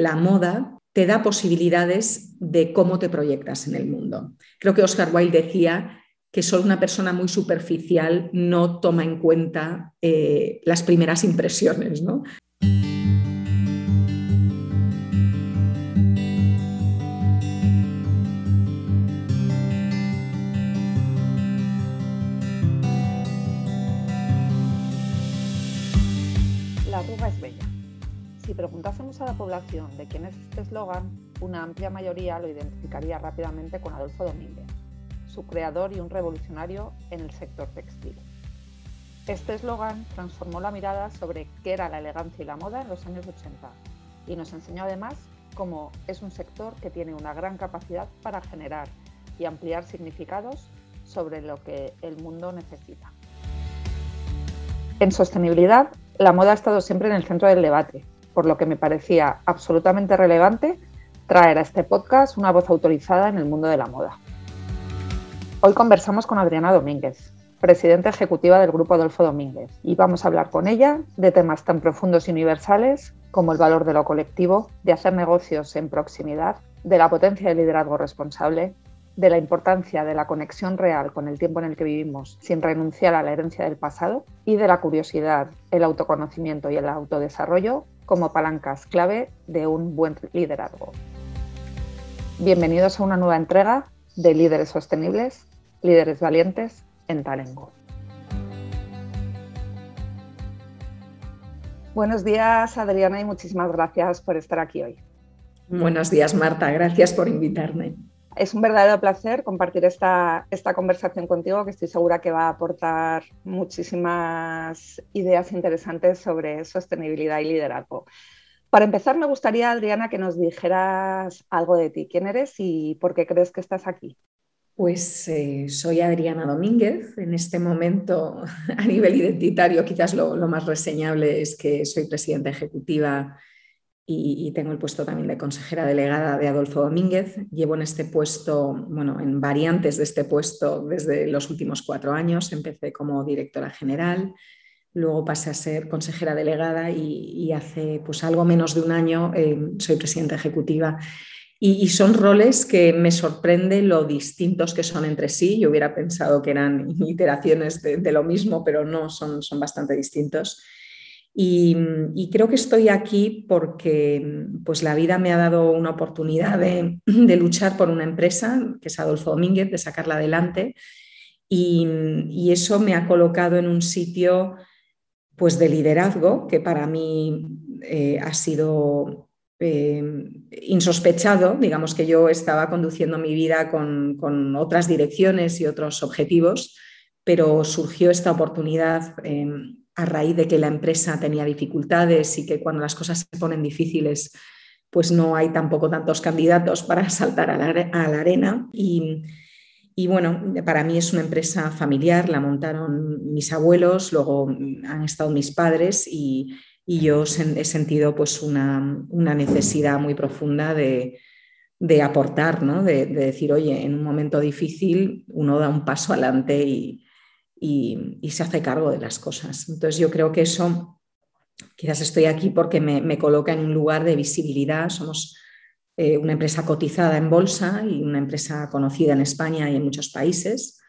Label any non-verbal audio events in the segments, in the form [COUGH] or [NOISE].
la moda te da posibilidades de cómo te proyectas en el mundo. Creo que Oscar Wilde decía que solo una persona muy superficial no toma en cuenta eh, las primeras impresiones. ¿no? Preguntásemos a la población de quién es este eslogan, una amplia mayoría lo identificaría rápidamente con Adolfo Domínguez, su creador y un revolucionario en el sector textil. Este eslogan transformó la mirada sobre qué era la elegancia y la moda en los años 80 y nos enseñó además cómo es un sector que tiene una gran capacidad para generar y ampliar significados sobre lo que el mundo necesita. En sostenibilidad, la moda ha estado siempre en el centro del debate por lo que me parecía absolutamente relevante traer a este podcast una voz autorizada en el mundo de la moda. Hoy conversamos con Adriana Domínguez, presidenta ejecutiva del Grupo Adolfo Domínguez, y vamos a hablar con ella de temas tan profundos y universales como el valor de lo colectivo, de hacer negocios en proximidad, de la potencia del liderazgo responsable, de la importancia de la conexión real con el tiempo en el que vivimos sin renunciar a la herencia del pasado y de la curiosidad, el autoconocimiento y el autodesarrollo como palancas clave de un buen liderazgo. Bienvenidos a una nueva entrega de Líderes Sostenibles, Líderes Valientes en Talengo. Buenos días, Adriana, y muchísimas gracias por estar aquí hoy. Buenos días, Marta. Gracias por invitarme. Es un verdadero placer compartir esta, esta, conversación contigo, que estoy segura que va a aportar muchísimas ideas interesantes sobre sostenibilidad y liderazgo. Para empezar, me gustaría, Adriana, que nos dijeras algo de ti. ¿Quién eres y por qué crees que estás aquí? Pues eh, soy Adriana Domínguez. En este momento, [LAUGHS] a nivel identitario, quizás lo, lo más reseñable es que soy presidenta ejecutiva y, tengo el puesto también de consejera delegada de Adolfo Domínguez. Llevo en este puesto, bueno, en variantes de este puesto desde los últimos cuatro años. Empecé como directora general, luego pasé a ser consejera delegada y, hace pues algo menos de un año eh, soy presidenta ejecutiva. Y, son roles que me sorprende lo distintos que son entre sí. Yo hubiera pensado que eran [LAUGHS] iteraciones de, de lo mismo, pero no, son, son bastante distintos. Y, creo que estoy aquí porque pues, la vida me ha dado una oportunidad de, luchar por una empresa, que es Adolfo Domínguez, de sacarla adelante. Y, eso me ha colocado en un sitio pues, de liderazgo que para mí eh, ha sido eh, insospechado. Digamos que yo estaba conduciendo mi vida con, con, otras direcciones y otros objetivos, pero surgió esta oportunidad. Eh, a raíz de que la empresa tenía dificultades y que cuando las cosas se ponen difíciles, pues no hay tampoco tantos candidatos para [LAUGHS] saltar a la, arena. Y, bueno, para mí es una empresa familiar, la montaron mis abuelos, luego han estado mis padres y, yo he sentido pues una, necesidad muy profunda de, aportar, ¿no? de, de, decir, oye, en un momento difícil uno da un paso adelante y, y, se hace cargo de las cosas. Entonces yo creo que eso, quizás estoy aquí porque me, coloca en un lugar de visibilidad. Somos eh, una empresa cotizada en bolsa y una empresa conocida en España y en muchos países.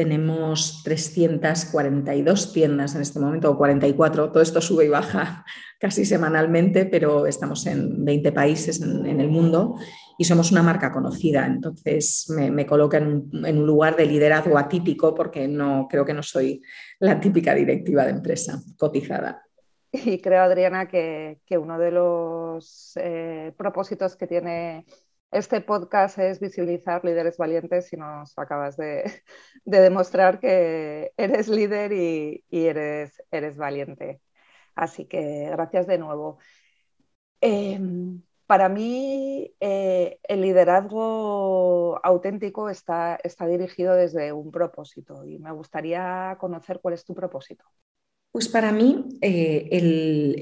Tenemos 342 tiendas en este momento, o 44. Todo esto sube y baja [LAUGHS] casi semanalmente, pero estamos en 20 países en, el mundo y somos una marca conocida. Entonces me, coloca en un, lugar de liderazgo atípico porque no creo que no soy la típica directiva de empresa cotizada. Y creo, Adriana, que, uno de los eh, propósitos que tiene este podcast es visibilizar líderes valientes y nos acabas de, [LAUGHS] demostrar que eres líder y, eres, valiente. Así que gracias de nuevo. Em, para mí, eh, el liderazgo auténtico está, dirigido desde un propósito y me gustaría conocer cuál es tu propósito. Pues para mí, eh,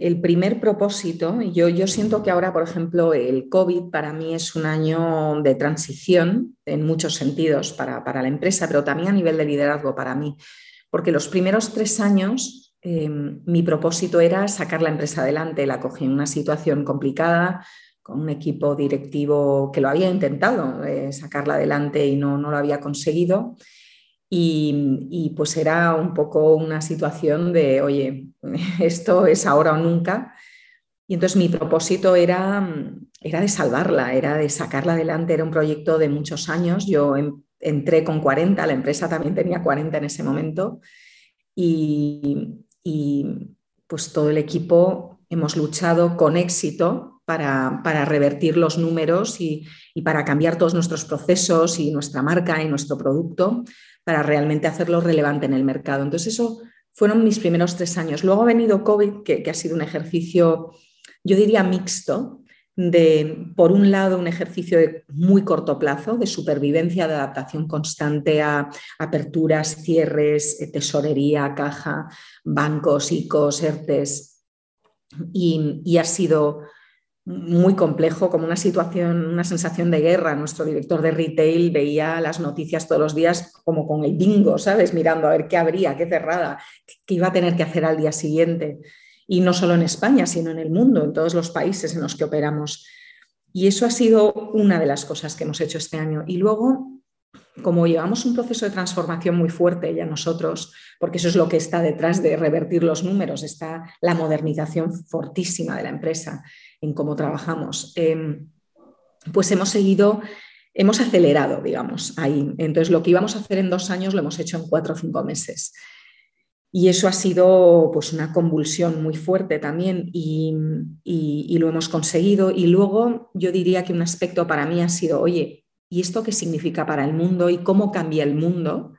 el, primer propósito, yo, yo siento que ahora, por ejemplo, el COVID para mí es un año de transición en muchos sentidos para, para la empresa, pero también a nivel de liderazgo para mí, porque los primeros tres años eh, mi propósito era sacar la empresa adelante, la cogí en una situación complicada, un equipo directivo que lo había intentado eh, sacarla adelante y no, no lo había conseguido. Y, pues era un poco una situación de, oye, [LAUGHS] esto es ahora o nunca. Y entonces mi propósito era, era de salvarla, era de sacarla adelante, era un proyecto de muchos años. Yo entré con 40, la empresa también tenía 40 en ese momento. Y, y pues todo el equipo hemos luchado con éxito para, para revertir los números y, y, para cambiar todos nuestros procesos y nuestra marca y nuestro producto para realmente hacerlo relevante en el mercado. Entonces, eso fueron mis primeros tres años. Luego ha venido COVID, que, ha sido un ejercicio, yo diría, mixto, de, por un lado, un ejercicio de muy corto plazo, de supervivencia, de adaptación constante a aperturas, cierres, tesorería, caja, bancos, ICOs, ERTES, y ha sido muy complejo, como una situación, una sensación de guerra. Nuestro director de retail veía las noticias todos los días como con el bingo, ¿sabes? Mirando a ver qué habría, qué cerrada, qué iba a tener que hacer al día siguiente. Y no solo en España, sino en el mundo, en todos los países en los que operamos. Y eso ha sido una de las cosas que hemos hecho este año. Y luego, como llevamos un proceso de transformación muy fuerte ya nosotros, porque eso es lo que está detrás de revertir los números, está la modernización fortísima de la empresa en cómo trabajamos, em, pues hemos seguido, hemos acelerado, digamos, ahí. Entonces, lo que íbamos a hacer en dos años lo hemos hecho en cuatro o cinco meses. Y eso ha sido pues, una convulsión muy fuerte también y, y, lo hemos conseguido. Y luego yo diría que un aspecto para mí ha sido, oye, ¿y esto qué significa para el mundo y cómo cambia el mundo?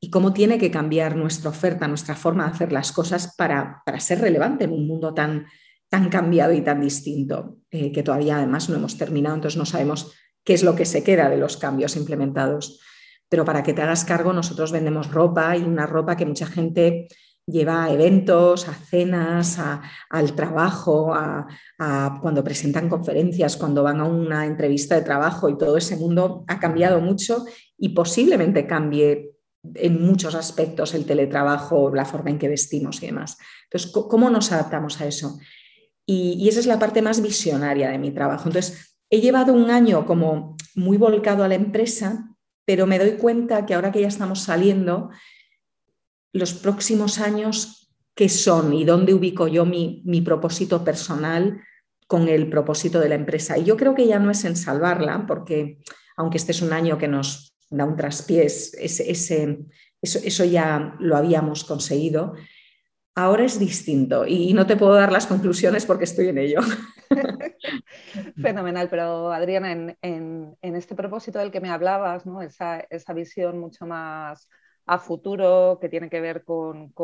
Y cómo tiene que cambiar nuestra oferta, nuestra forma de hacer las cosas para, para ser relevante en un mundo tan, tan cambiado y tan distinto, eh, que todavía además no hemos terminado, entonces no sabemos qué es lo que se queda de los cambios implementados. Pero para que te hagas cargo, nosotros vendemos ropa y una ropa que mucha gente lleva a eventos, a cenas, al trabajo, a, cuando presentan conferencias, cuando van a una entrevista de trabajo y todo ese mundo ha cambiado mucho y posiblemente cambie en muchos aspectos el teletrabajo, la forma en que vestimos y demás. Entonces, ¿cómo nos adaptamos a eso? Y, esa es la parte más visionaria de mi trabajo. Entonces, he llevado un año como muy volcado a la empresa, pero me doy cuenta que ahora que ya estamos saliendo, los próximos años, ¿qué son y dónde ubico yo mi, propósito personal con el propósito de la empresa? Y yo creo que ya no es en salvarla, porque aunque este es un año que nos da un traspiés, ese, eso, eso ya lo habíamos conseguido, Ahora es distinto y no te puedo dar las conclusiones porque estoy en ello. [LAUGHS] Fenomenal, pero Adriana, en, este propósito del que me hablabas, ¿no? esa, visión mucho más a futuro que tiene que ver con,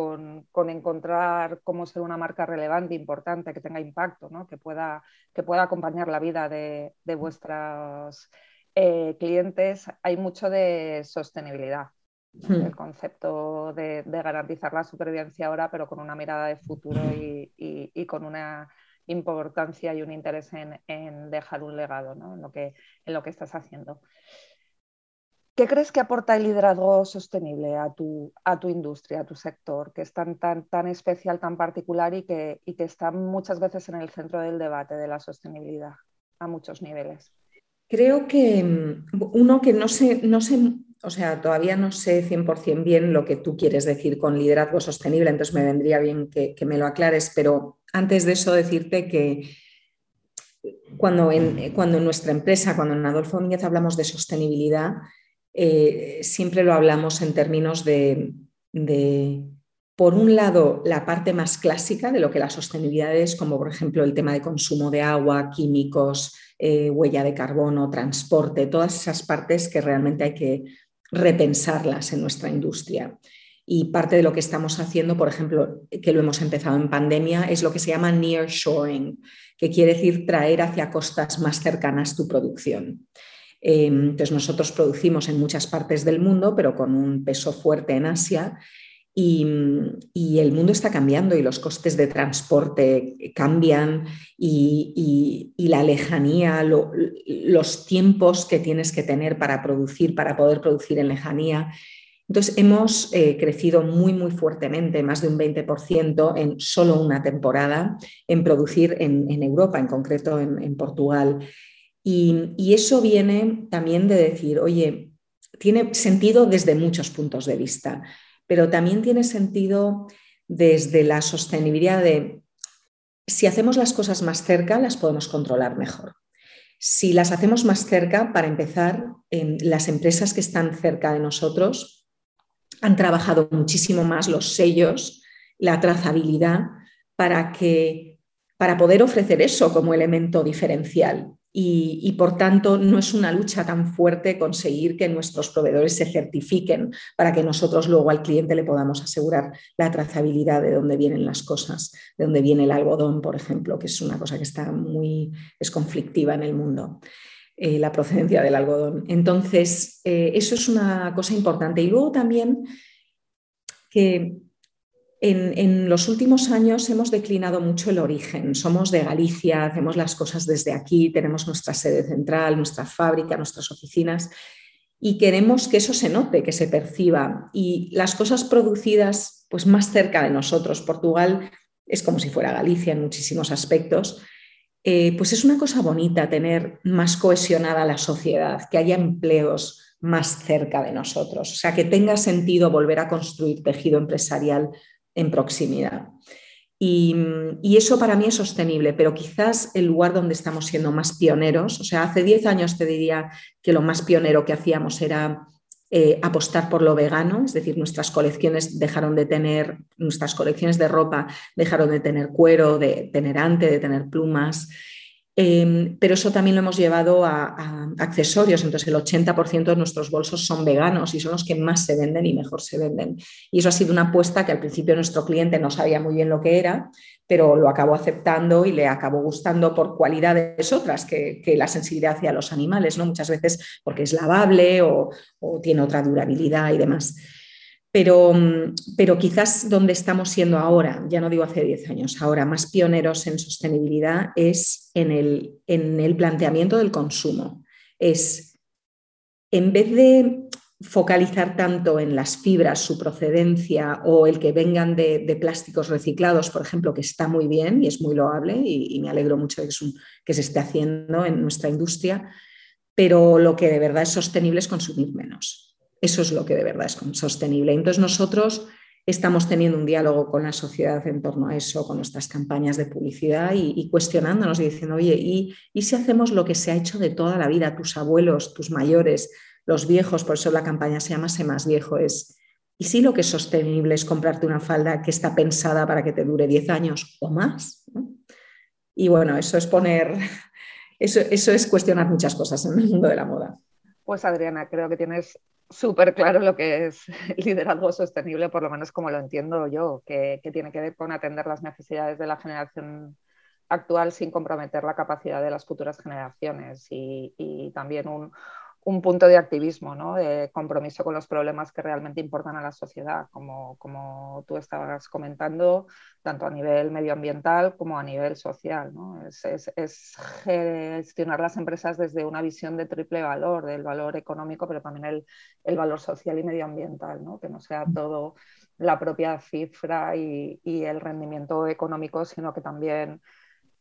encontrar cómo ser una marca relevante, importante, que tenga impacto, ¿no? que, pueda, que pueda acompañar la vida de, vuestros eh, clientes, hay mucho de sostenibilidad. Hmm. el concepto de, garantizar la supervivencia ahora, pero con una mirada de futuro y, con una importancia y un interés en, dejar un legado en, lo que, en lo que estás haciendo. ¿Qué crees que aporta el liderazgo sostenible a tu, a tu industria, a tu sector, que es tan, tan, tan especial, tan particular y que, y que está muchas veces en el centro del debate de la sostenibilidad a muchos niveles? Creo que mm, uno que no sé, no sé o sea, todavía no sé 100% bien lo que tú quieres decir con liderazgo sostenible, entonces me vendría bien que, me lo aclares, pero antes de eso decirte que cuando en, cuando en nuestra empresa, cuando en Adolfo Míñez hablamos de sostenibilidad, eh, siempre lo hablamos en términos de, por un lado, la parte más clásica de lo que la sostenibilidad es, como por ejemplo el tema de consumo de agua, químicos, eh, huella de carbono, transporte, todas esas partes que realmente hay que repensarlas en nuestra industria. Y parte de lo que estamos haciendo, por ejemplo, que lo hemos empezado en pandemia, es lo que se llama nearshoring, que quiere decir traer hacia costas más cercanas tu producción. Em, entonces, nosotros producimos en muchas partes del mundo, pero con un peso fuerte en Asia y, el mundo está cambiando y los costes de transporte cambian y, la lejanía, los tiempos que tienes que tener para producir, para poder producir en lejanía. Entonces, hemos eh, crecido muy, muy fuertemente, más de un 20% en solo una temporada, en producir en, Europa, en concreto en, Portugal. Y, eso viene también de decir, oye, tiene sentido desde muchos puntos de vista, pero también tiene sentido desde la sostenibilidad de si hacemos las cosas más cerca, las podemos controlar mejor. Si las hacemos más cerca, para empezar, las empresas que están cerca de nosotros han trabajado muchísimo más los sellos, la trazabilidad, para, que, para poder ofrecer eso como elemento diferencial y, por tanto no es una lucha tan fuerte conseguir que nuestros proveedores se certifiquen para que nosotros luego al cliente le podamos asegurar la trazabilidad de dónde vienen las cosas, de dónde viene el algodón, por ejemplo, que es una cosa que está muy es conflictiva en el mundo. Eh, la procedencia del algodón. Entonces, eh, eso es una cosa importante. Y luego también que en, los últimos años hemos declinado mucho el origen. Somos de Galicia, hacemos las cosas desde aquí, tenemos nuestra sede central, nuestra fábrica, nuestras oficinas y queremos que eso se note, que se perciba. Y las cosas producidas pues más cerca de nosotros, Portugal es como si fuera Galicia en muchísimos aspectos, eh, pues es una cosa bonita tener más cohesionada la sociedad, que haya empleos más cerca de nosotros, o sea, que tenga sentido volver a construir tejido empresarial en proximidad. Y, eso para mí es sostenible, pero quizás el lugar donde estamos siendo más pioneros, o sea, hace 10 años te diría que lo más pionero que hacíamos era eh, apostar por lo vegano, es decir, nuestras colecciones dejaron de tener, nuestras colecciones de ropa dejaron de tener cuero, de tener ante, de tener plumas. Em, pero eso también lo hemos llevado a, accesorios, entonces el 80% de nuestros bolsos son veganos y son los que más se venden y mejor se venden. Y eso ha sido una apuesta que al principio nuestro cliente no sabía muy bien lo que era, pero lo acabó aceptando y le acabó gustando por cualidades otras que, la sensibilidad hacia los animales, ¿no? muchas veces porque es lavable o tiene otra durabilidad y demás. Mm, pero, quizás donde estamos siendo ahora, ya no digo hace 10 años, ahora más pioneros en sostenibilidad es en el, en el planteamiento del consumo. Es, en vez de focalizar tanto en las fibras, su procedencia o el que vengan de, plásticos reciclados, por ejemplo, que está muy bien y es muy loable y, me alegro mucho de que se esté haciendo en nuestra industria, pero lo que de verdad es sostenible es consumir menos. Eso es lo que de verdad es sostenible. Entonces nosotros estamos teniendo un diálogo con la sociedad en torno a eso, con nuestras campañas de publicidad y, cuestionándonos y diciendo, oye, ¿y, si hacemos lo que se ha hecho de toda la vida, tus abuelos, tus mayores, los viejos? Por eso la campaña se llama Sé más viejo. Es, ¿y si lo que es sostenible es comprarte una falda que está pensada para que te dure 10 años o más? Y bueno, eso es poner, [LAUGHS] eso, eso es cuestionar muchas cosas en el mundo de la moda. Pues Adriana, creo que tienes súper claro lo que es [LAUGHS] liderazgo sostenible, por lo menos como lo entiendo yo, que, tiene que ver con atender las necesidades de la generación actual sin comprometer la capacidad de las futuras generaciones. Y también un, un punto de activismo, ¿no? de compromiso con los problemas que realmente importan a la sociedad, como, como tú estabas comentando, tanto a nivel medioambiental como a nivel social. ¿no? Es, es, gestionar las empresas desde una visión de triple valor, del valor económico, pero también el, el valor social y medioambiental, ¿no? que no sea todo la propia cifra y, y el rendimiento económico, sino que también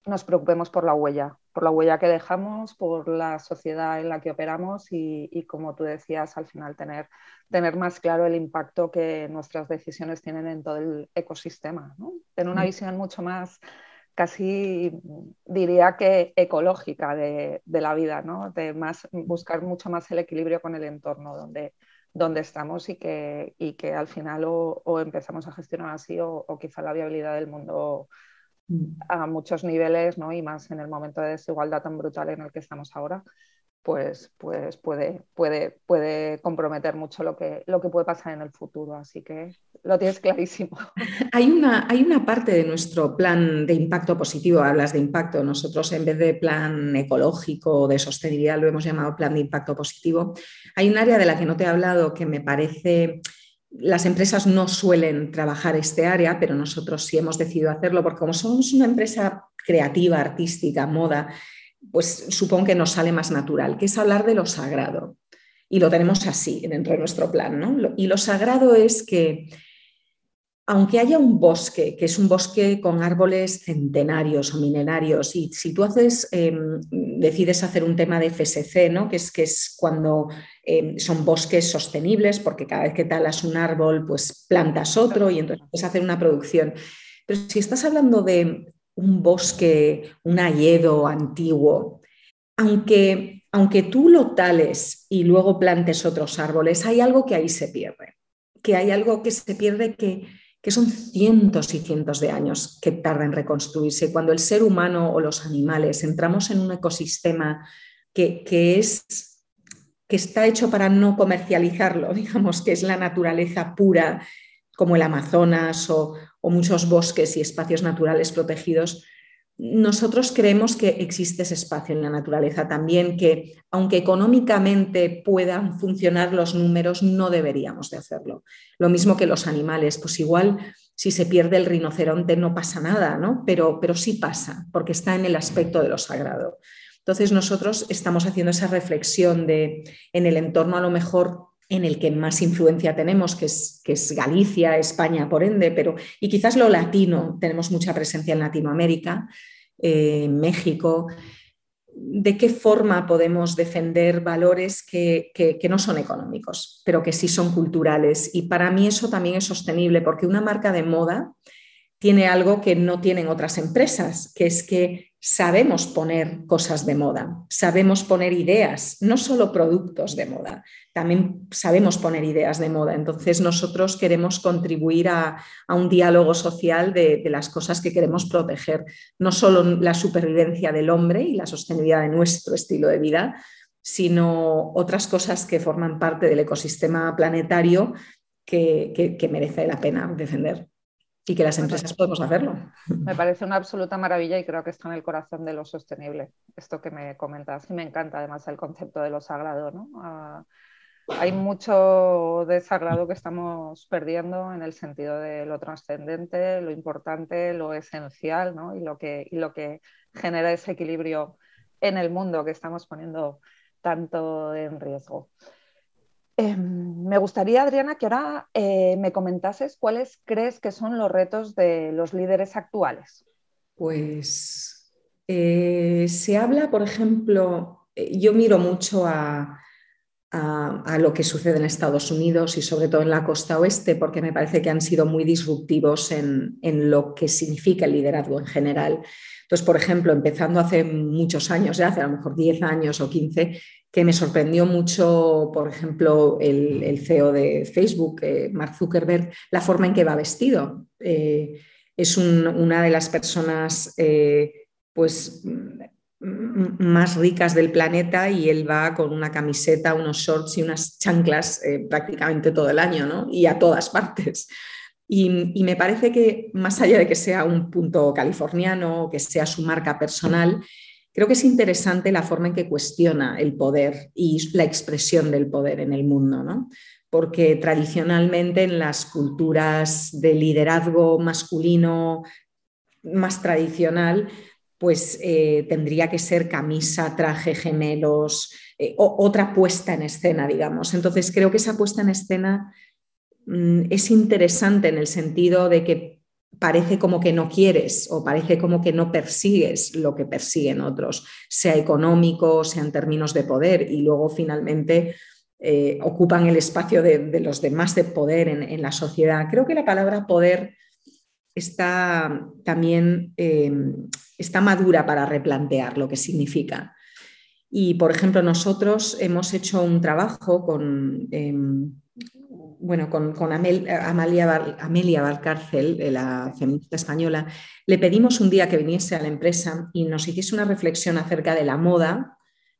nos preocupemos por la huella, por la huella que dejamos, por la sociedad en la que operamos y, como tú decías, al final tener, tener, más claro el impacto que nuestras decisiones tienen en todo el ecosistema. ¿no? Tener una visión mucho más, casi diría que ecológica de, la vida, ¿no? de más, buscar mucho más el equilibrio con el entorno donde, donde estamos y que, y que al final o, empezamos a gestionar así o, o quizá la viabilidad del mundo a muchos niveles, ¿no? y más en el momento de desigualdad tan brutal en el que estamos ahora, pues, pues puede, puede, puede comprometer mucho lo que, lo que puede pasar en el futuro. Así que lo tienes clarísimo. [LAUGHS] Hay una, hay una parte de nuestro plan de impacto positivo, hablas de impacto, nosotros en vez de plan ecológico o de sostenibilidad lo hemos llamado plan de impacto positivo. Hay un área de la que no te he hablado que me parece las empresas no suelen trabajar este área, pero nosotros sí hemos decidido hacerlo porque como somos una empresa creativa, artística, moda, pues supongo que nos sale más natural, que es hablar de lo sagrado. y lo tenemos así dentro de nuestro plan. ¿no? Y lo sagrado es que aunque haya un bosque, que es un bosque con árboles centenarios o milenarios, y si tú haces, em, decides hacer un tema de FSC, ¿no? que, es, que es cuando em, son bosques sostenibles, porque cada vez que talas un árbol, pues plantas otro y entonces puedes hacer una producción. Pero si estás hablando de un bosque, un hayedo antiguo, aunque, aunque tú lo tales y luego plantes otros árboles, hay algo que ahí se pierde, que hay algo que se pierde que que son cientos y cientos de años que tarda en reconstruirse. Cuando el ser humano o los animales entramos en un ecosistema que, es, que está hecho para no comercializarlo, [LAUGHS] digamos que es la naturaleza pura, como el Amazonas o muchos bosques y espacios naturales protegidos, nosotros creemos que existe ese espacio en la naturaleza también, que aunque económicamente puedan funcionar los números, no deberíamos de hacerlo. Lo mismo que los animales, pues igual si se pierde el rinoceronte no pasa nada, ¿no? Pero, pero sí pasa, porque está en el aspecto de lo sagrado. Entonces nosotros estamos haciendo esa reflexión de en el entorno a lo mejor en el que más influencia tenemos, que es, que es Galicia, España, por ende, pero y quizás lo latino, tenemos mucha presencia en Latinoamérica, eh, México. ¿De qué forma podemos defender valores que, que, no son económicos, pero que sí son culturales? Y para mí eso también es sostenible, porque una marca de moda tiene algo que no tienen otras empresas, que es que sabemos poner cosas de moda, sabemos poner ideas, no solo productos de moda, también sabemos poner ideas de moda. Entonces nosotros queremos contribuir a, un diálogo social de, las cosas que queremos proteger, no solo la supervivencia del hombre y la sostenibilidad de nuestro estilo de vida, sino otras cosas que forman parte del ecosistema planetario que merece la pena defender y que las empresas podemos hacerlo. Me parece una absoluta maravilla y creo que está en el corazón de lo sostenible, esto que me comentas. Y me encanta además el concepto de lo sagrado. ¿no? Ah, hay mucho de sagrado que estamos perdiendo en el sentido de lo trascendente, lo importante, lo esencial ¿no? y, lo que, y lo que genera ese equilibrio en el mundo que estamos poniendo tanto en riesgo. Em, me gustaría, Adriana, que ahora eh, me comentases cuáles crees que son los retos de los líderes actuales. Pues eh, se habla, por ejemplo, eh, yo miro mucho a, lo que sucede en Estados Unidos y sobre todo en la costa oeste, porque me parece que han sido muy disruptivos en, en lo que significa el liderazgo en general. Entonces, por ejemplo, empezando hace muchos años, ya hace a lo mejor 10 años o 15, que me sorprendió mucho, por ejemplo, el, CEO de Facebook, eh, Mark Zuckerberg, la forma en que va vestido. Eh, es una de las personas eh, pues, más ricas del planeta y él va con una camiseta, unos shorts y unas chanclas prácticamente todo el año, ¿no? Y a todas partes. Y, y, me parece que más allá de que sea un punto californiano, que sea su marca personal, Creo que es interesante la forma en que cuestiona el poder y la expresión del poder en el mundo, ¿no? porque tradicionalmente en las culturas de liderazgo masculino más tradicional, pues eh, tendría que ser camisa, traje, gemelos, eh, otra puesta en escena, digamos. Entonces creo que esa puesta en escena mm, es interesante en el sentido de que parece como que no quieres o parece como que no persigues lo que persiguen otros, sea económico, sea en términos de poder, y luego finalmente eh, ocupan el espacio de, los demás de poder en, la sociedad. Creo que la palabra poder está también em, está madura para replantear lo que significa. Y, por ejemplo, nosotros hemos hecho un trabajo con... Em, bueno, con, Amalia, Amelia Valcárcel, la feminista española, le pedimos un día que viniese a la empresa y nos hiciese una reflexión acerca de la moda,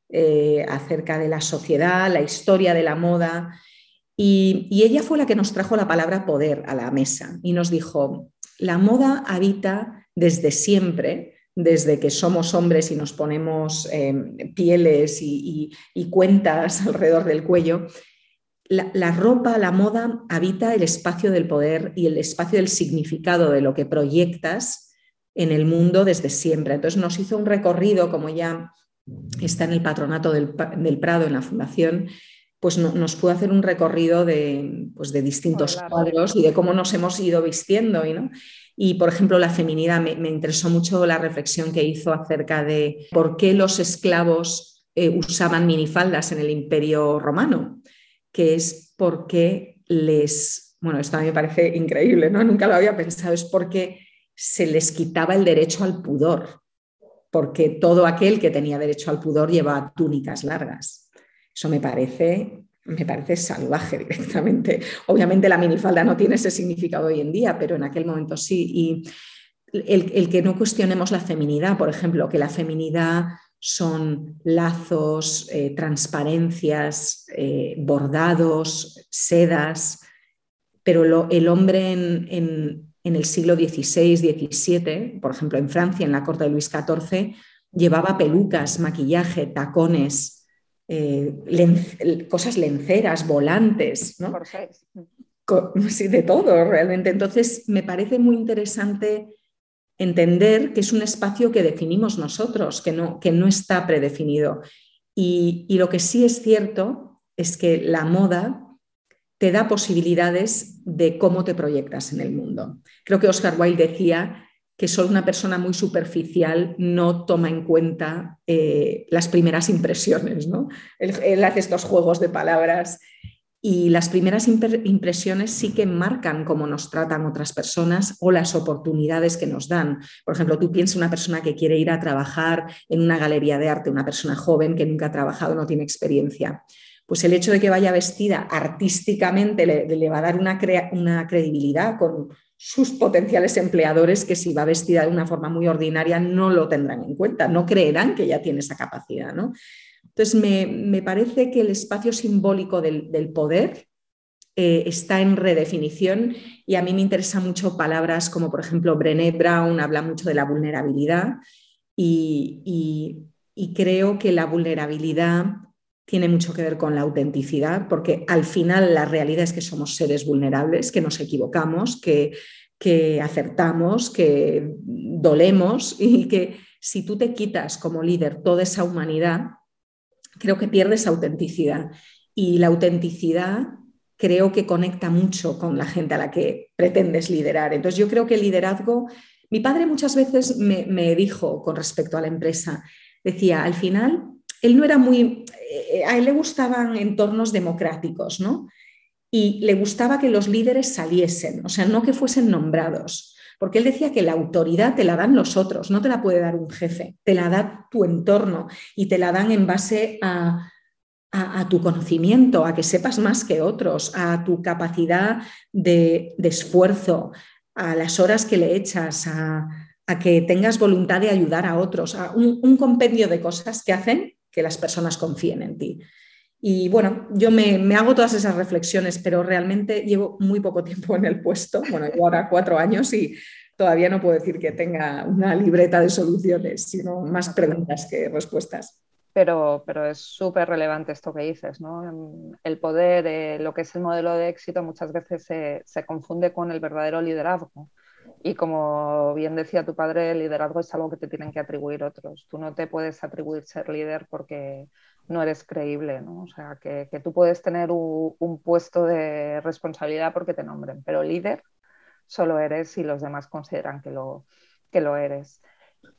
eh, acerca de la sociedad, la historia de la moda. Y, y ella fue la que nos trajo la palabra poder a la mesa y nos dijo, la moda habita desde siempre desde que somos hombres y nos ponemos eh, pieles y, cuentas [LAUGHS] alrededor del cuello, la, ropa, la moda habita el espacio del poder y el espacio del significado de lo que proyectas en el mundo desde siempre. Entonces nos hizo un recorrido, como ya está en el patronato del, Prado, en la fundación, pues nos pudo hacer un recorrido de, pues de distintos cuadros y de cómo nos hemos ido vistiendo. ¿no? Y, por ejemplo, la feminidad, me, interesó mucho la reflexión que hizo acerca de por qué los esclavos eh, usaban minifaldas en el imperio romano, que es porque les, bueno, esto a mí me parece increíble, ¿no? Nunca lo había pensado, es porque se les quitaba el derecho al pudor, porque todo aquel que tenía derecho al pudor llevaba túnicas largas. Eso me parece, me parece salvaje directamente. Obviamente la minifalda no tiene ese significado hoy en día, pero en aquel momento sí. Y el, que no cuestionemos la feminidad, por ejemplo, que la feminidad son lazos, eh, transparencias, eh, bordados, sedas, pero el hombre en, en, el siglo XVI, XVII, por ejemplo en Francia, en la corte de Luis XIV, llevaba pelucas, maquillaje, tacones, eh, cosas lenceras, volantes, ¿no? Sí, de todo realmente. Entonces, me parece muy interesante entender que es un espacio que definimos nosotros, que no, que no está predefinido. Y, y, lo que sí es cierto es que la moda te da posibilidades de cómo te proyectas en el mundo. Creo que Oscar Wilde decía que solo una persona muy superficial no toma en cuenta eh, las primeras impresiones. ¿no? Él, hace estos juegos de palabras y las primeras impresiones sí que marcan cómo nos tratan otras personas o las oportunidades que nos dan. Por ejemplo, tú piensas una persona que quiere ir a trabajar en una galería de arte, una persona joven que nunca ha trabajado, no tiene experiencia. Pues el hecho de que vaya vestida artísticamente le, va a dar una, una credibilidad con, sus potenciales empleadores que si va vestida de una forma muy ordinaria no lo tendrán en cuenta, no creerán que ya tiene esa capacidad. ¿no? Entonces, me, parece que el espacio simbólico del, poder eh, está en redefinición y a mí me interesan mucho palabras como, por ejemplo, Brené Brown habla mucho de la vulnerabilidad y, y creo que la vulnerabilidad tiene mucho que ver con la autenticidad, porque al final la realidad es que somos seres vulnerables, que nos equivocamos, que, que acertamos, que dolemos y que si tú te quitas como líder toda esa humanidad, creo que pierdes autenticidad. Y la autenticidad creo que conecta mucho con la gente a la que pretendes liderar. Entonces yo creo que el liderazgo, mi padre muchas veces me, me dijo con respecto a la empresa, decía, al final él no era muy, eh, a él le gustaban entornos democráticos, ¿no? Y le gustaba que los líderes saliesen, o sea, no que fuesen nombrados, porque él decía que la autoridad te la dan los otros, no te la puede dar un jefe, te la da tu entorno y te la dan en base a, tu conocimiento, a que sepas más que otros, a tu capacidad de, esfuerzo, a las horas que le echas, a, que tengas voluntad de ayudar a otros, a un compendio de cosas que hacen que las personas confíen en ti. Y bueno, yo me, hago todas esas reflexiones, pero realmente llevo muy poco tiempo en el puesto. Bueno, llevo ahora cuatro años y todavía no puedo decir que tenga una libreta de soluciones, sino más preguntas que respuestas. Pero, pero es súper relevante esto que dices, ¿no? El poder, eh, lo que es el modelo de éxito, muchas veces se, se confunde con el verdadero liderazgo. Y como bien decía tu padre, el liderazgo es algo que te tienen que atribuir otros. Tú no te puedes atribuir ser líder porque no eres creíble, ¿no? O sea, que, tú puedes tener un, puesto de responsabilidad porque te nombren, pero líder solo eres si los demás consideran que lo, que lo eres.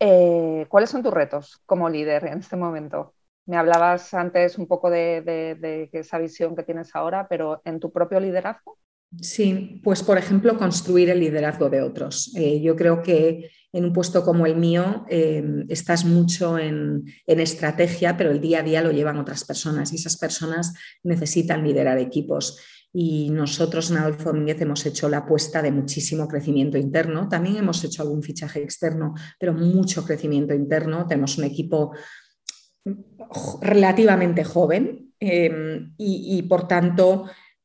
Eh, ¿Cuáles son tus retos como líder en este momento? Me hablabas antes un poco de, de esa visión que tienes ahora, pero en tu propio liderazgo. Sí, pues por ejemplo, construir el liderazgo de otros. Eh, yo creo que en un puesto como el mío em, estás mucho en, estrategia, pero el día a día lo llevan otras personas y esas personas necesitan liderar equipos. Y nosotros en Adolfo hemos hecho la apuesta de muchísimo crecimiento interno. También hemos hecho algún fichaje externo, pero mucho crecimiento interno. Tenemos un equipo relativamente joven em, y por tanto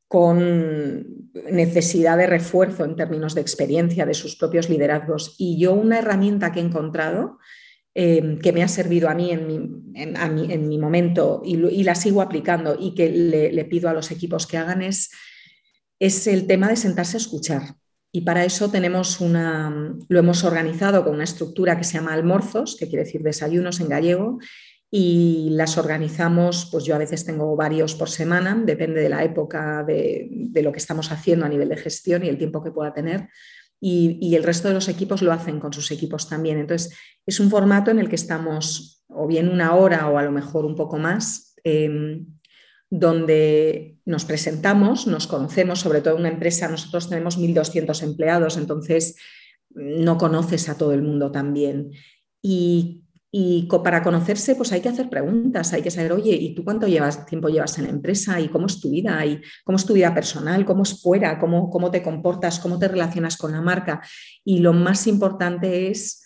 con necesidad de refuerzo en términos de experiencia de sus propios liderazgos. Y yo una herramienta que he encontrado, eh, que me ha servido a mí en mi, en mi momento y, la sigo aplicando y que le, pido a los equipos que hagan, es, es el tema de sentarse a escuchar. Y para eso tenemos una, lo hemos organizado con una estructura que se llama almorzos, que quiere decir desayunos en gallego, y las organizamos, pues yo a veces tengo varios por semana, depende de la época de, lo que estamos haciendo a nivel de gestión y el tiempo que pueda tener. Y, el resto de los equipos lo hacen con sus equipos también. Entonces, es un formato en el que estamos o bien una hora o a lo mejor un poco más, eh, donde nos presentamos, nos conocemos, sobre todo en una empresa, nosotros tenemos 1.200 empleados, entonces no conoces a todo el mundo también. Y y para conocerse, pues hay que hacer preguntas, hay que saber, oye, ¿y tú cuánto llevas, tiempo llevas en la empresa? ¿Y cómo es tu vida? ¿Y cómo es tu vida personal? ¿Cómo es fuera? ¿Cómo, cómo te comportas? ¿Cómo te relacionas con la marca? Y lo más importante es,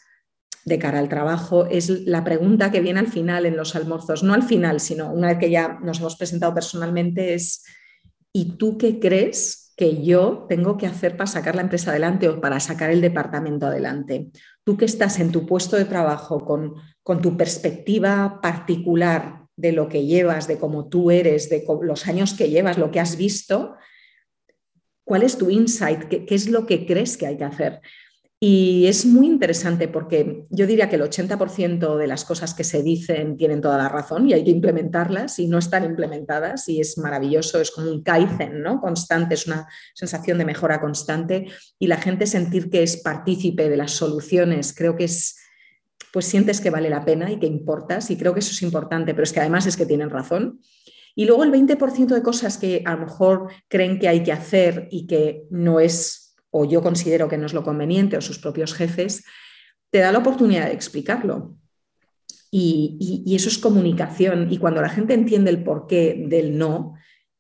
de cara al trabajo, es la pregunta que viene al final en los almuerzos, no al final, sino una vez que ya nos hemos presentado personalmente, es, ¿y tú qué crees que yo tengo que hacer para sacar la empresa adelante o para sacar el departamento adelante? Tú que estás en tu puesto de trabajo con con tu perspectiva particular de lo que llevas, de cómo tú eres, de los años que llevas, lo que has visto, ¿cuál es tu insight? ¿Qué, es lo que crees que hay que hacer? Y es muy interesante porque yo diría que el 80% de las cosas que se dicen tienen toda la razón y hay que implementarlas y no están implementadas y es maravilloso, es como un kaizen, ¿no? Constante, es una sensación de mejora constante y la gente sentir que es partícipe de las soluciones, creo que es pues sientes que vale la pena y que importas, y creo que eso es importante, pero es que además es que tienen razón. Y luego el 20% de cosas que a lo mejor creen que hay que hacer y que no es, o yo considero que no es lo conveniente, o sus propios jefes, te da la oportunidad de explicarlo. Y, eso es comunicación. Y cuando la gente entiende el porqué del no,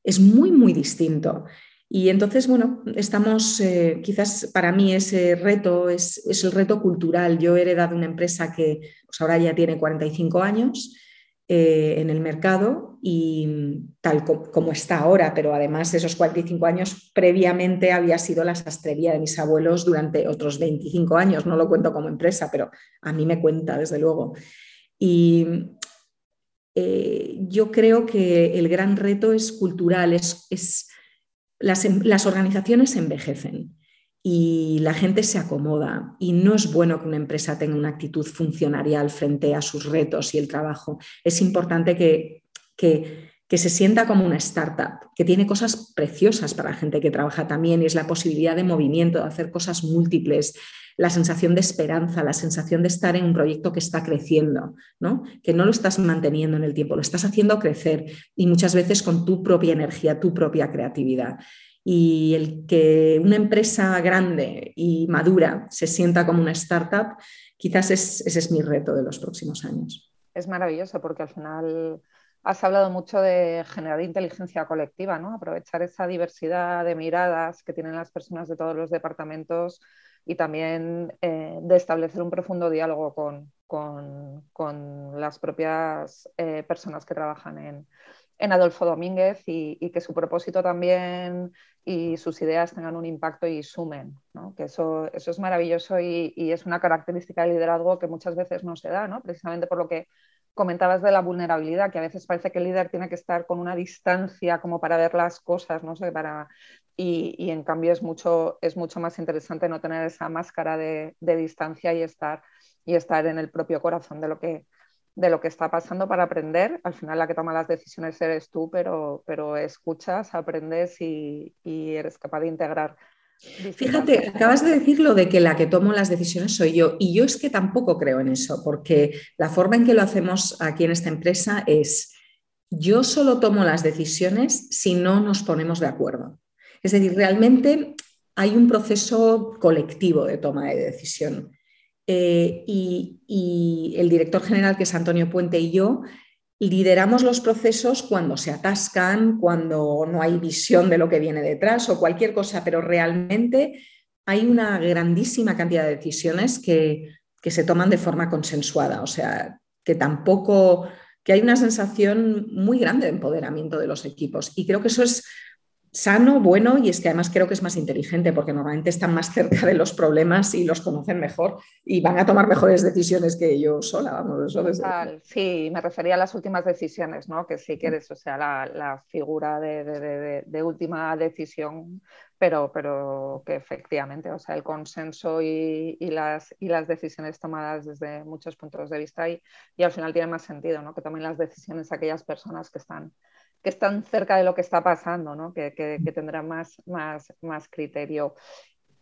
es muy, muy distinto. Y entonces, bueno, estamos, eh, quizás para mí ese reto es, el reto cultural. Yo he heredado una empresa que pues ahora ya tiene 45 años eh, en el mercado y tal como está ahora, pero además esos 45 años previamente había sido la sastrería de mis abuelos durante otros 25 años. No lo cuento como empresa, pero a mí me cuenta, desde luego. Y eh, yo creo que el gran reto es cultural, es, es Em, las, organizaciones envejecen y la gente se acomoda y no es bueno que una empresa tenga una actitud funcionarial frente a sus retos y el trabajo. Es importante que, que, se sienta como una startup, que tiene cosas preciosas para la gente que trabaja también y es la posibilidad de movimiento, de hacer cosas múltiples, la sensación de esperanza, la sensación de estar en un proyecto que está creciendo, ¿no? que no lo estás manteniendo en el tiempo, lo estás haciendo crecer y muchas veces con tu propia energía, tu propia creatividad. Y el que una empresa grande y madura se sienta como una startup, quizás ese es mi reto de los próximos años. Es maravilloso porque al final has hablado mucho de generar inteligencia colectiva, ¿no? aprovechar esa diversidad de miradas que tienen las personas de todos los departamentos y también eh, de establecer un profundo diálogo con, las propias eh, personas que trabajan en, Adolfo Domínguez y, que su propósito también y sus ideas tengan un impacto y sumen, que eso, eso es maravilloso y, es una característica del liderazgo que muchas veces no se da, ¿no? precisamente por lo que comentabas de la vulnerabilidad, que a veces parece que el líder tiene que estar con una distancia como para ver las cosas, no sé, para... Y, en cambio es mucho, es mucho más interesante no tener esa máscara de, distancia y estar, y estar en el propio corazón de lo, que, de lo que está pasando para aprender. Al final la que toma las decisiones eres tú, pero, pero escuchas, aprendes y, y eres capaz de integrar Fíjate, acabas de decir lo de que la que tomo las decisiones soy yo y yo es que tampoco creo en eso, porque la forma en que lo hacemos aquí en esta empresa es yo solo tomo las decisiones si no nos ponemos de acuerdo. Es decir, realmente hay un proceso colectivo de toma de decisión. Eh, y el director general, que es Antonio Puente, y yo lideramos los procesos cuando se atascan, cuando no hay visión de lo que viene detrás o cualquier cosa, pero realmente hay una grandísima cantidad de decisiones que, que se toman de forma consensuada, o sea, que tampoco, que hay una sensación muy grande de empoderamiento de los equipos. Y creo que eso es sano, bueno, y es que además creo que es más inteligente porque normalmente están más cerca de los problemas y los conocen mejor y van a tomar mejores decisiones que yo sola. Vamos, eso Sí, me refería a las últimas decisiones, ¿no? que si quieres, o sea, la, figura de, última decisión pero, pero que efectivamente, o sea, el consenso y, las, y las decisiones tomadas desde muchos puntos de vista y, y al final tiene más sentido, ¿no? Que tomen las decisiones aquellas personas que están, que están cerca de lo que está pasando, ¿no? que, que, tendrán más, más, más criterio.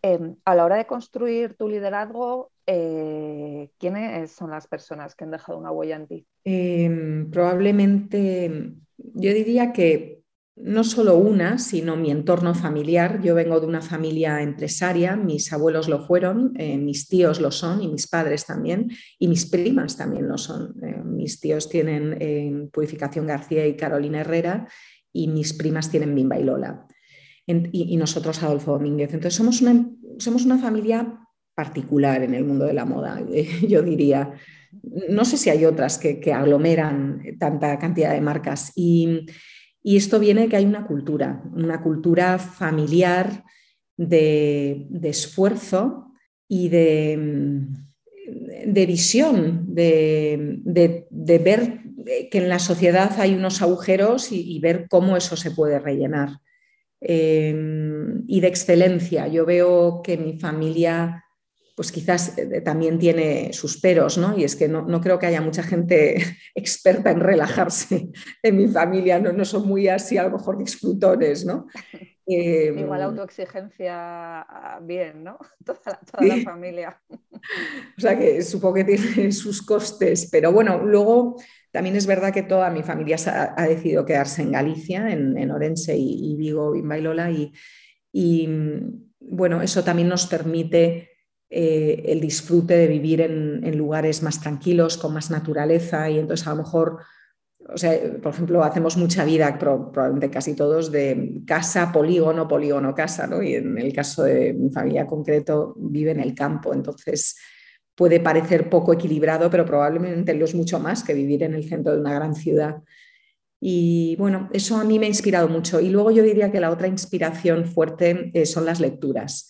Em, a la hora de construir tu liderazgo, eh, ¿quiénes son las personas que han dejado una huella en ti? Em, probablemente, yo diría que no solo una, sino mi entorno familiar. Yo vengo de una familia empresaria, mis abuelos lo fueron, eh, mis tíos lo son y mis padres también, y mis primas también lo son. Eh, mis tíos tienen eh, Purificación García y Carolina Herrera y mis primas tienen Bimba y Lola. y, nosotros Adolfo Domínguez. Entonces somos una, somos una familia particular en el mundo de la moda, [LAUGHS] yo diría. No sé si hay otras que, que aglomeran tanta cantidad de marcas. Y, y esto viene de que hay una cultura, una cultura familiar de, esfuerzo y de, de visión, de, ver que en la sociedad hay unos agujeros y, ver cómo eso se puede rellenar. Eh, y de excelencia. Yo veo que mi familia pues quizás eh, también tiene sus peros, ¿no? Y es que no, creo que haya mucha gente [LAUGHS] experta en relajarse en mi familia, no, no son muy así, a lo mejor disfrutones, ¿no? [LAUGHS] Em, Igual autoexigencia ah, bien, ¿no? [LAUGHS] Toda, la, familia. O sea que supongo que tiene sus costes, pero bueno, luego también es verdad que toda mi familia ha, decidido quedarse en Galicia, en, Orense y, Vigo, en Bailola, y, y bueno, eso también nos permite eh, el disfrute de vivir en, lugares más tranquilos, con más naturaleza y entonces a lo mejor, o sea, por ejemplo, hacemos mucha vida, probablemente casi todos, de casa, polígono, polígono, casa, ¿no? Y en el caso de mi familia concreto vive en el campo, entonces puede parecer poco equilibrado, pero probablemente lo es mucho más que vivir en el centro de una gran ciudad. Y bueno, eso a mí me ha inspirado mucho. Y luego yo diría que la otra inspiración fuerte eh, son las lecturas.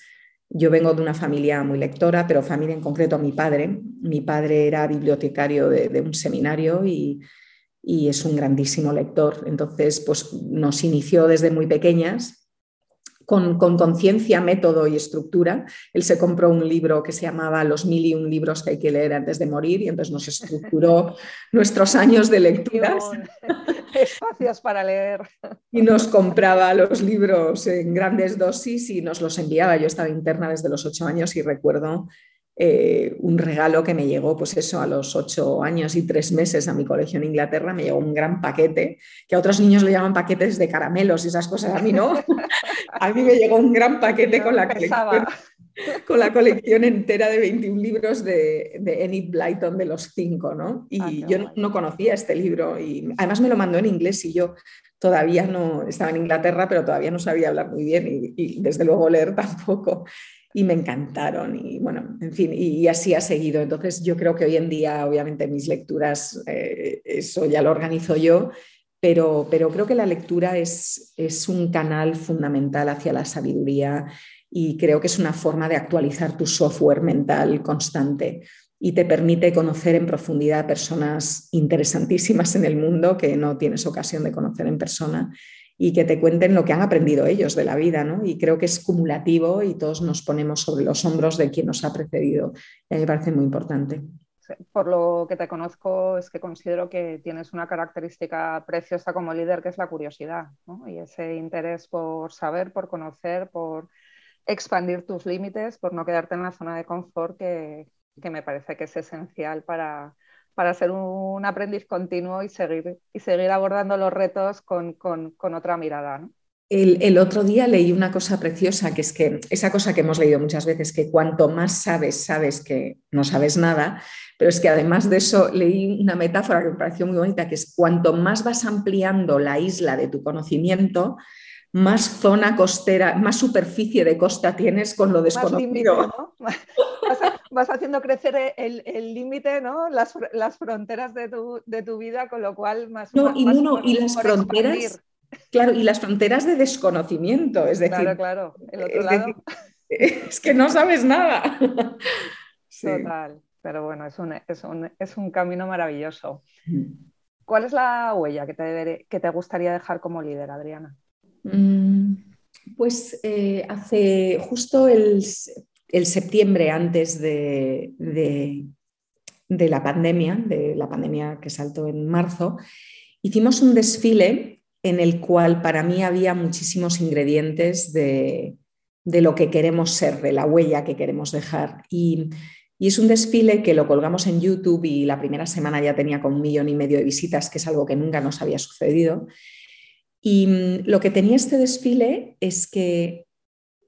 Yo vengo de una familia muy lectora, pero familia en concreto mi padre. Mi padre era bibliotecario de, un seminario y, y, es un grandísimo lector. Entonces, pues nos inició desde muy pequeñas con conciencia, método y estructura. Él se compró un libro que se llamaba Los mil y un libros que hay que leer antes de morir y entonces nos estructuró [LAUGHS] nuestros años de lecturas. Espacios para leer. Y nos compraba los libros en grandes dosis y nos los enviaba. Yo estaba interna desde los ocho años y recuerdo eh, un regalo que me llegó, pues eso, a los ocho años y tres meses a mi colegio en Inglaterra, me llegó un gran paquete, que a otros niños le llaman paquetes de caramelos y esas cosas, a mí no. [LAUGHS] a mí me llegó un gran paquete con la colección. Con la colección entera de 21 libros de, de Enid Blyton de los cinco, ¿no? Y ah, yo no, conocía este libro y además me lo mandó en inglés y yo todavía no estaba en Inglaterra, pero todavía no sabía hablar muy bien y desde luego leer [LAUGHS] tampoco y me encantaron y bueno, en fin, y, así ha seguido. Entonces yo creo que hoy en día, obviamente, mis lecturas, eh, eso ya lo organizo yo, pero, pero creo que la lectura es, es un canal fundamental hacia la sabiduría y creo que es una forma de actualizar tu software mental constante y te permite conocer en profundidad personas interesantísimas en el mundo que no tienes ocasión de conocer en persona y que te cuenten lo que han aprendido ellos de la vida, ¿no? Y creo que es cumulativo y todos nos ponemos sobre los hombros de quien nos ha precedido. Y a mí me parece muy importante. Por lo que te conozco es que considero que tienes una característica preciosa como líder que es la curiosidad y ese interés por saber, por conocer, por expandir tus límites, por no quedarte en la zona de confort que, que me parece que es esencial para, para ser un aprendiz continuo y seguir, y seguir abordando los retos con, otra mirada. El, otro día leí una cosa preciosa, que es que esa cosa que hemos leído muchas veces, que cuanto más sabes, sabes que no sabes nada, pero es que además de eso leí una metáfora que me pareció muy bonita, que es cuanto más vas ampliando la isla de tu conocimiento, más zona costera, más superficie de costa tienes con lo desconocido. [LAUGHS] vas, haciendo crecer el límite, ¿no? Las, fronteras de tu, vida, con lo cual más. No, y, no, y las fronteras. Claro, y las fronteras de desconocimiento, es decir. Claro, claro. El otro es, lado... [LAUGHS] es que no sabes nada. [LAUGHS] Total. Pero bueno, es un, es un, camino maravilloso. Mm. ¿Cuál es la huella que te, que te gustaría dejar como líder, Adriana? Mm, Pues eh, hace justo el, septiembre antes de, de, la pandemia, de la pandemia que saltó en marzo, hicimos un desfile en el cual para mí había muchísimos ingredientes de, de lo que queremos ser, de la huella que queremos dejar. Y, es un desfile que lo colgamos en YouTube y la primera semana ya tenía con un millón y medio de visitas, que es algo que nunca nos había sucedido. Y mm, lo que tenía este desfile es que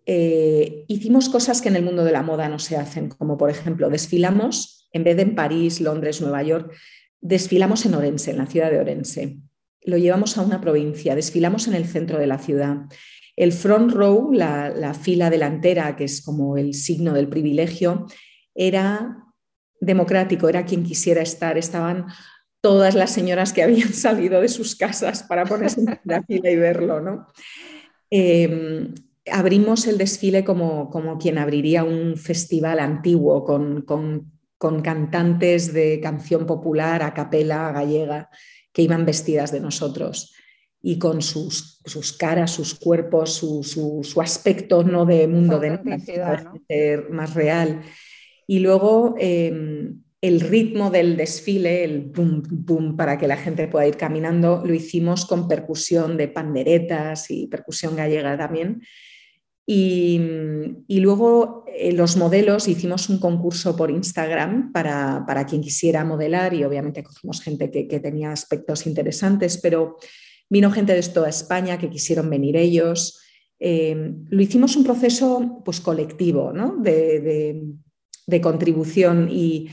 eh, hicimos cosas que en el mundo de la moda no se hacen, como por ejemplo, desfilamos, en vez de en París, Londres, Nueva York, desfilamos en Orense, en la ciudad de Orense. Lo llevamos a una provincia, desfilamos en el centro de la ciudad. El front row, la, fila delantera, que es como el signo del privilegio, era democrático, era quien quisiera estar. Estaban todas las señoras que habían [LAUGHS] salido de sus casas para ponerse en la fila y verlo. ¿no? Em, abrimos el desfile como, como, quien abriría un festival antiguo con, con, cantantes de canción popular a capela gallega que iban vestidas de nosotros y con sus, sus caras, sus cuerpos, su, su, aspecto no de mundo de ser más real. Y luego em, el ritmo del desfile, el pum, pum, para que la gente pueda ir caminando, lo hicimos con percusión de panderetas y percusión gallega también. Y, y luego eh, los modelos hicimos un concurso por Instagram para, para, quien quisiera modelar y obviamente cogimos gente que, que tenía aspectos interesantes, pero Vino gente de toda España que quisieron venir ellos. Eh, lo hicimos un proceso pues, colectivo de, contribución y,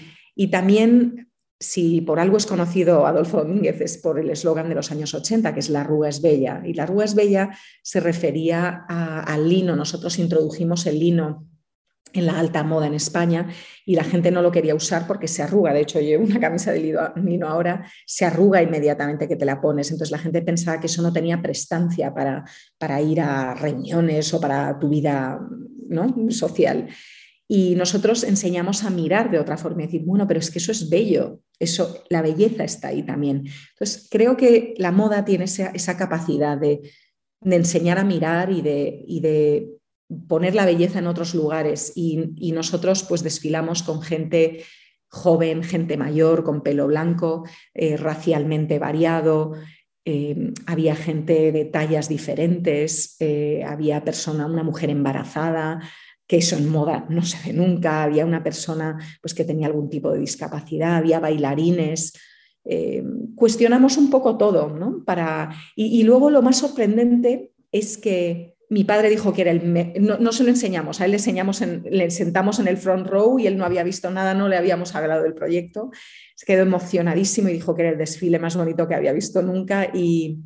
también, si por algo es conocido Adolfo Domínguez, es por el eslogan de los años 80, que es La Rúa es Bella. Y La Rúa es Bella se refería al lino. Nosotros introdujimos el lino en la alta moda en España y la gente no lo quería usar porque se arruga. De hecho, llevo una camisa de lino ahora, se arruga inmediatamente que te la pones. Entonces la gente pensaba que eso no tenía prestancia para, para ir a reuniones o para tu vida ¿no? social. Y nosotros enseñamos a mirar de otra forma y decir, bueno, pero es que eso es bello, eso, la belleza está ahí también. Entonces creo que la moda tiene esa, capacidad de, enseñar a mirar y de, y de poner la belleza en otros lugares y, nosotros pues desfilamos con gente joven, gente mayor, con pelo blanco, eh, racialmente variado, eh, había gente de tallas diferentes, eh, había persona, una mujer embarazada, que eso en moda no se ve nunca, había una persona pues, que tenía algún tipo de discapacidad, había bailarines. cuestionamos un poco todo, ¿no? Para, y luego lo más sorprendente es que mi padre dijo que era el... No, se lo enseñamos, a él le, enseñamos le sentamos en el front row y él no había visto nada, no le habíamos hablado del proyecto. Se quedó emocionadísimo y dijo que era el desfile más bonito que había visto nunca. Y,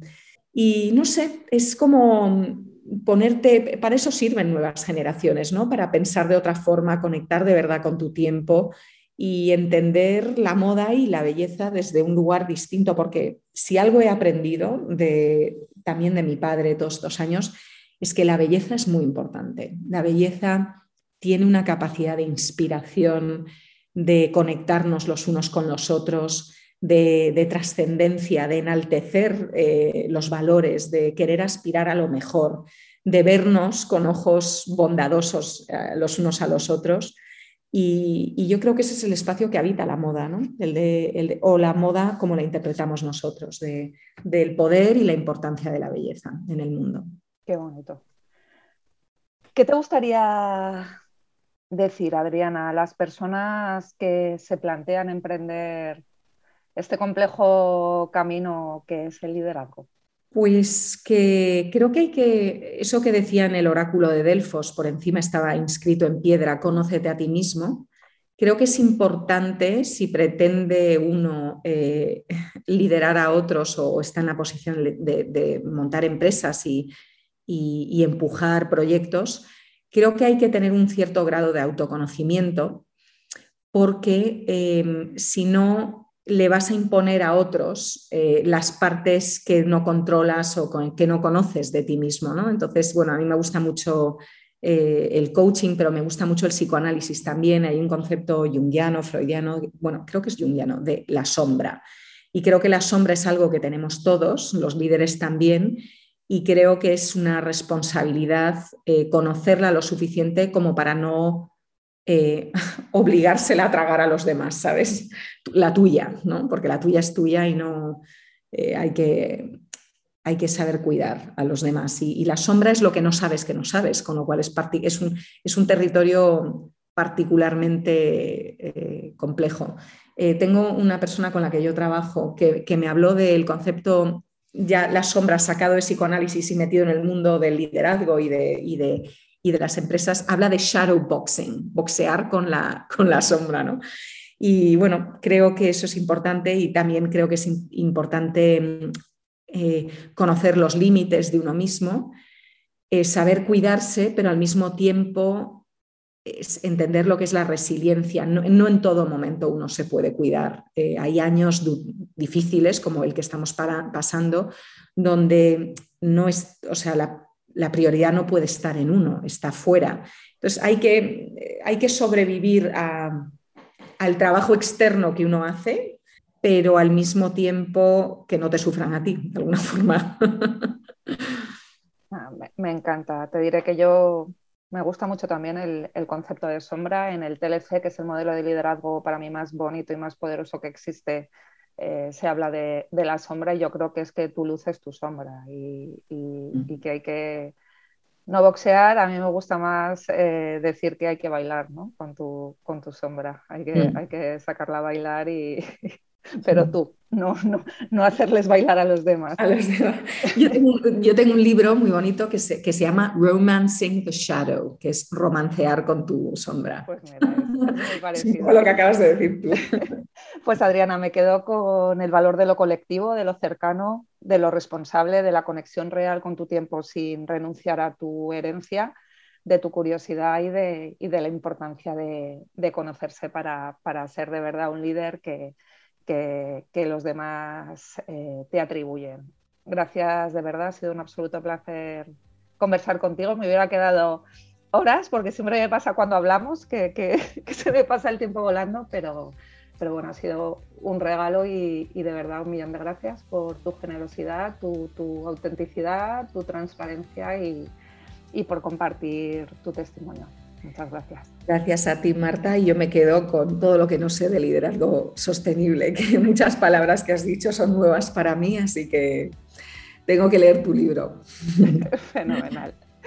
y no sé, es como ponerte, para eso sirven nuevas generaciones, ¿no? Para pensar de otra forma, conectar de verdad con tu tiempo y entender la moda y la belleza desde un lugar distinto, porque si algo he aprendido de, también de mi padre todos estos años, es que la belleza es muy importante. La belleza tiene una capacidad de inspiración, de conectarnos los unos con los otros, de, trascendencia, de enaltecer eh, los valores, de querer aspirar a lo mejor, de vernos con ojos bondadosos eh, los unos a los otros. Y, yo creo que ese es el espacio que habita la moda, ¿no? el o la moda como la interpretamos nosotros, del poder y la importancia de la belleza en el mundo. Qué bonito. ¿Qué te gustaría decir, Adriana, a las personas que se plantean emprender este complejo camino que es el liderazgo? Pues que creo que hay que, eso que decía en el oráculo de Delfos, por encima estaba inscrito en piedra, conócete a ti mismo, creo que es importante si pretende uno eh, liderar a otros o está en la posición de montar empresas y, y, empujar proyectos, creo que hay que tener un cierto grado de autoconocimiento porque em, si no le vas a imponer a otros eh, las partes que no controlas o que no conoces de ti mismo. ¿no? Entonces, bueno, a mí me gusta mucho eh, el coaching, pero me gusta mucho el psicoanálisis también. Hay un concepto jungiano, freudiano, bueno, creo que es jungiano, de la sombra. Y creo que la sombra es algo que tenemos todos, los líderes también, y creo que es una responsabilidad eh, conocerla lo suficiente como para no eh, [LAUGHS] obligársela a tragar a los demás, ¿sabes? La tuya, ¿no? Porque la tuya es tuya y no eh, hay, que, hay que saber cuidar a los demás. Y, la sombra es lo que no sabes que no sabes, con lo cual es, un, es un territorio particularmente eh, complejo. tengo una persona con la que yo trabajo que, me habló del concepto, ya la sombra sacado de psicoanálisis y metido en el mundo del liderazgo y de, y de, y de las empresas, habla de shadow boxing, boxear con la, con la sombra, ¿no? Y bueno, creo que eso es importante y también creo que es importante eh, conocer los límites de uno mismo, eh, saber cuidarse, pero al mismo tiempo es entender lo que es la resiliencia. No, en todo momento uno se puede cuidar. Eh, hay años difíciles como el que estamos pasando, donde no es, o sea, la, la prioridad no puede estar en uno, está fuera. Entonces hay que, hay que sobrevivir al trabajo externo que uno hace, pero al mismo tiempo que no te sufran a ti, de alguna [LAUGHS] forma. Ah, me, encanta. Te diré que yo me gusta mucho también el, concepto de sombra en el TLC, que es el modelo de liderazgo para mí más bonito y más poderoso que existe eh, se habla de, la sombra y yo creo que es que tu luz es tu sombra y, mm. que hay que no boxear, a mí me gusta más eh, decir que hay que bailar ¿no? con, tu, con tu sombra, hay que, mm. hay que sacarla a bailar y, [LAUGHS] pero tú, no, no, no, hacerles bailar a los demás. Yo, tengo, un libro muy bonito que se, que se llama Romancing the Shadow, que es romancear con tu sombra. Pues mira, [LAUGHS] muy parecido. lo que acabas de decir tú. [LAUGHS] Pues Adriana, me quedo con el valor de lo colectivo, de lo cercano, de lo responsable, de la conexión real con tu tiempo sin renunciar a tu herencia de tu curiosidad y de, y de la importancia de, de conocerse para, para, ser de verdad un líder que, que, los demás eh, te atribuyen. Gracias, de verdad, ha sido un absoluto placer conversar contigo. Me hubiera quedado horas, porque siempre me pasa cuando hablamos [LAUGHS] que, se me pasa el tiempo volando, pero, pero bueno, ha sido un regalo y, de verdad un millón de gracias por tu generosidad, tu, tu autenticidad, tu transparencia y, y por compartir tu testimonio. Muchas gracias. Gracias a ti, Marta, y yo me quedo con todo lo que no sé de liderazgo sostenible, que [LAUGHS] muchas palabras que has dicho son nuevas para mí, así que tengo que leer tu libro. [LAUGHS] Fenomenal.